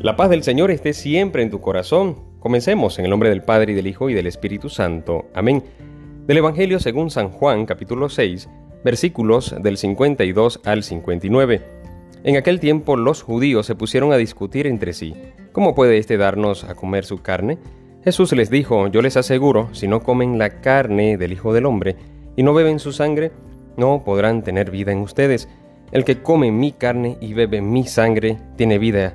La paz del Señor esté siempre en tu corazón. Comencemos en el nombre del Padre y del Hijo y del Espíritu Santo. Amén. Del Evangelio según San Juan capítulo 6, versículos del 52 al 59. En aquel tiempo los judíos se pusieron a discutir entre sí. ¿Cómo puede éste darnos a comer su carne? Jesús les dijo, yo les aseguro, si no comen la carne del Hijo del Hombre y no beben su sangre, no podrán tener vida en ustedes. El que come mi carne y bebe mi sangre tiene vida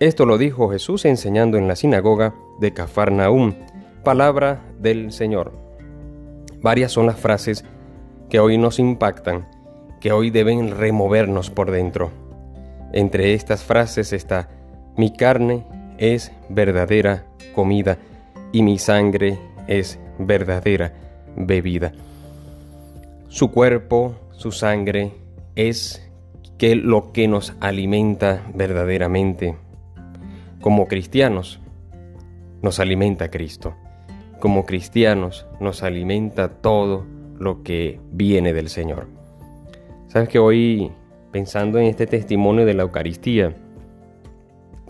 Esto lo dijo Jesús enseñando en la sinagoga de Cafarnaúm, palabra del Señor. Varias son las frases que hoy nos impactan, que hoy deben removernos por dentro. Entre estas frases está, mi carne es verdadera comida y mi sangre es verdadera bebida. Su cuerpo, su sangre es que lo que nos alimenta verdaderamente como cristianos nos alimenta Cristo. Como cristianos nos alimenta todo lo que viene del Señor. Sabes que hoy, pensando en este testimonio de la Eucaristía,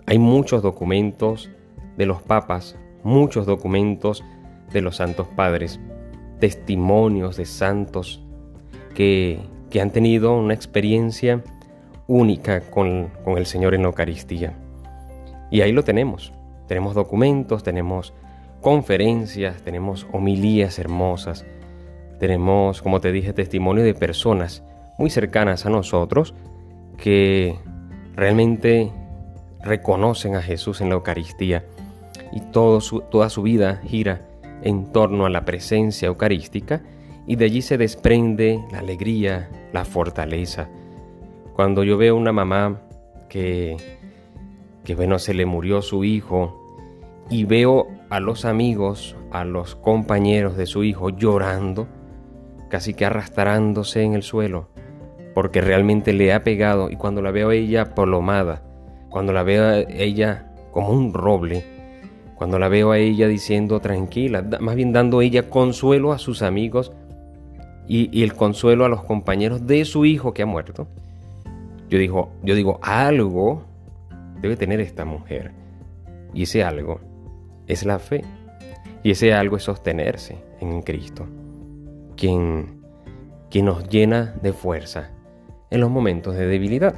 hay muchos documentos de los papas, muchos documentos de los santos padres, testimonios de santos que, que han tenido una experiencia única con, con el Señor en la Eucaristía. Y ahí lo tenemos. Tenemos documentos, tenemos conferencias, tenemos homilías hermosas, tenemos, como te dije, testimonio de personas muy cercanas a nosotros que realmente reconocen a Jesús en la Eucaristía y todo toda su vida gira en torno a la presencia eucarística y de allí se desprende la alegría, la fortaleza. Cuando yo veo una mamá que que bueno, se le murió su hijo y veo a los amigos, a los compañeros de su hijo llorando, casi que arrastrándose en el suelo, porque realmente le ha pegado y cuando la veo a ella polomada, cuando la veo a ella como un roble, cuando la veo a ella diciendo tranquila, más bien dando ella consuelo a sus amigos y, y el consuelo a los compañeros de su hijo que ha muerto, yo digo, yo digo algo debe tener esta mujer. Y ese algo es la fe. Y ese algo es sostenerse en Cristo, quien, quien nos llena de fuerza en los momentos de debilidad.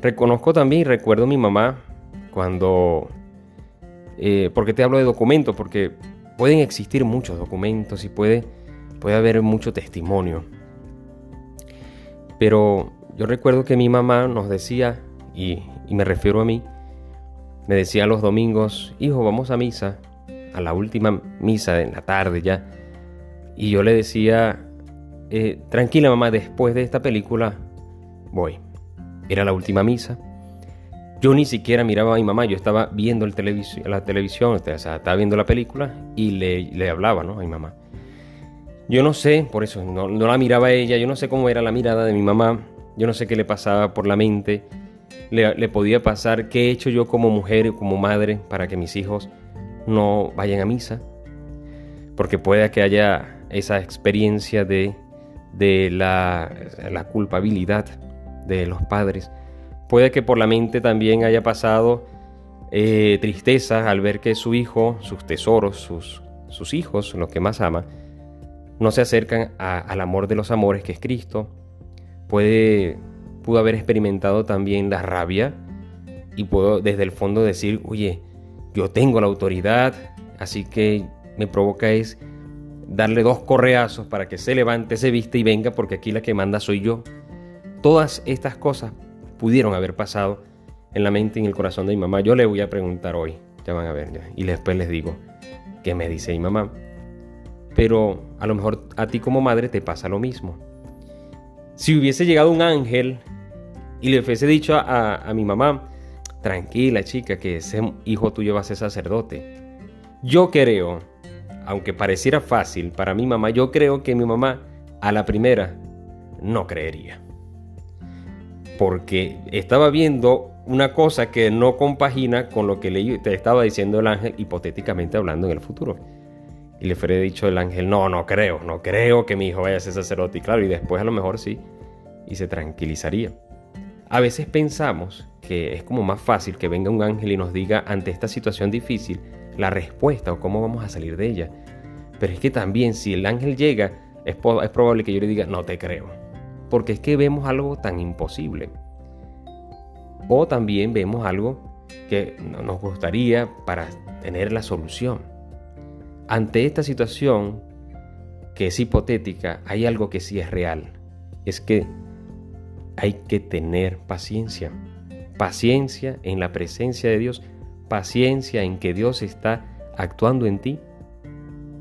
Reconozco también y recuerdo a mi mamá cuando... Eh, porque te hablo de documentos? Porque pueden existir muchos documentos y puede, puede haber mucho testimonio. Pero yo recuerdo que mi mamá nos decía, y, y me refiero a mí, me decía los domingos, hijo, vamos a misa, a la última misa de la tarde ya. Y yo le decía, eh, tranquila mamá, después de esta película voy. Era la última misa. Yo ni siquiera miraba a mi mamá, yo estaba viendo el la televisión, o sea, estaba viendo la película y le, le hablaba ¿no? a mi mamá. Yo no sé, por eso no, no la miraba ella, yo no sé cómo era la mirada de mi mamá, yo no sé qué le pasaba por la mente le, podía pasar, qué he hecho yo como mujer, como madre, para que mis hijos no vayan a misa. Porque puede que haya esa experiencia de, de la, la culpabilidad de los padres. Puede que por la mente también haya pasado eh, tristeza al ver que su hijo, sus tesoros, sus, sus hijos, los que más ama, no se acercan al amor de los amores que es Cristo. Puede pudo haber experimentado también la rabia y puedo desde el fondo decir, oye, yo tengo la autoridad, así que me provoca es darle dos correazos para que se levante, se viste y venga, porque aquí la que manda soy yo. Todas estas cosas pudieron haber pasado en la mente y en el corazón de mi mamá. Yo le voy a preguntar hoy, ya van a ver, y después les digo qué me dice mi mamá. Pero a lo mejor a ti como madre te pasa lo mismo. Si hubiese llegado un ángel y le hubiese dicho a, mi mamá, tranquila chica, que ese hijo tuyo va a ser sacerdote. Yo creo, aunque pareciera fácil para mi mamá, yo creo que mi mamá a la primera no creería. Porque estaba viendo una cosa que no compagina con lo que le estaba diciendo el ángel, hipotéticamente hablando en el futuro. Y le fue dicho el ángel, no, no creo, no creo que mi hijo vaya a ser sacerdote. Y claro, y después a lo mejor sí, y se tranquilizaría. A veces pensamos que es como más fácil que venga un ángel y nos diga ante esta situación difícil la respuesta o cómo vamos a salir de ella. Pero es que también si el ángel llega, es, es probable que yo le diga, no te creo. Porque es que vemos algo tan imposible. O también vemos algo que nos gustaría para tener la solución. Ante esta situación, que es hipotética, hay algo que sí es real. Es que hay que tener paciencia. Paciencia en la presencia de Dios. Paciencia en que Dios está actuando en ti.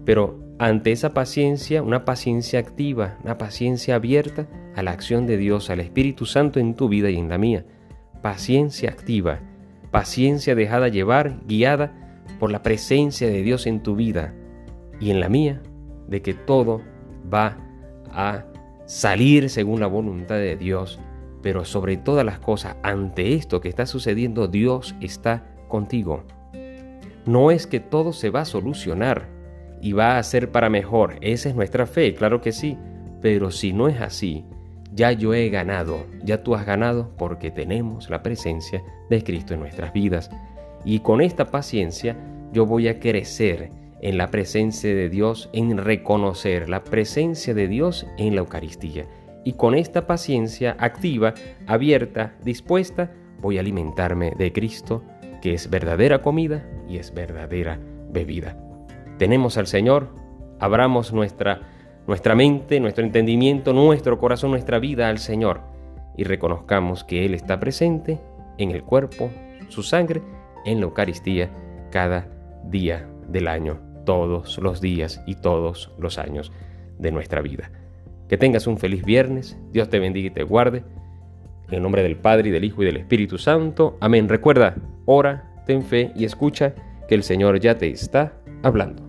Pero ante esa paciencia, una paciencia activa, una paciencia abierta a la acción de Dios, al Espíritu Santo en tu vida y en la mía. Paciencia activa, paciencia dejada llevar, guiada por la presencia de Dios en tu vida y en la mía, de que todo va a salir según la voluntad de Dios, pero sobre todas las cosas, ante esto que está sucediendo, Dios está contigo. No es que todo se va a solucionar y va a ser para mejor, esa es nuestra fe, claro que sí, pero si no es así, ya yo he ganado, ya tú has ganado porque tenemos la presencia de Cristo en nuestras vidas. Y con esta paciencia yo voy a crecer en la presencia de Dios, en reconocer la presencia de Dios en la Eucaristía. Y con esta paciencia activa, abierta, dispuesta, voy a alimentarme de Cristo, que es verdadera comida y es verdadera bebida. Tenemos al Señor, abramos nuestra, nuestra mente, nuestro entendimiento, nuestro corazón, nuestra vida al Señor y reconozcamos que Él está presente en el cuerpo, su sangre, en la Eucaristía cada día del año, todos los días y todos los años de nuestra vida. Que tengas un feliz viernes, Dios te bendiga y te guarde. En el nombre del Padre y del Hijo y del Espíritu Santo. Amén. Recuerda, ora, ten fe y escucha que el Señor ya te está hablando.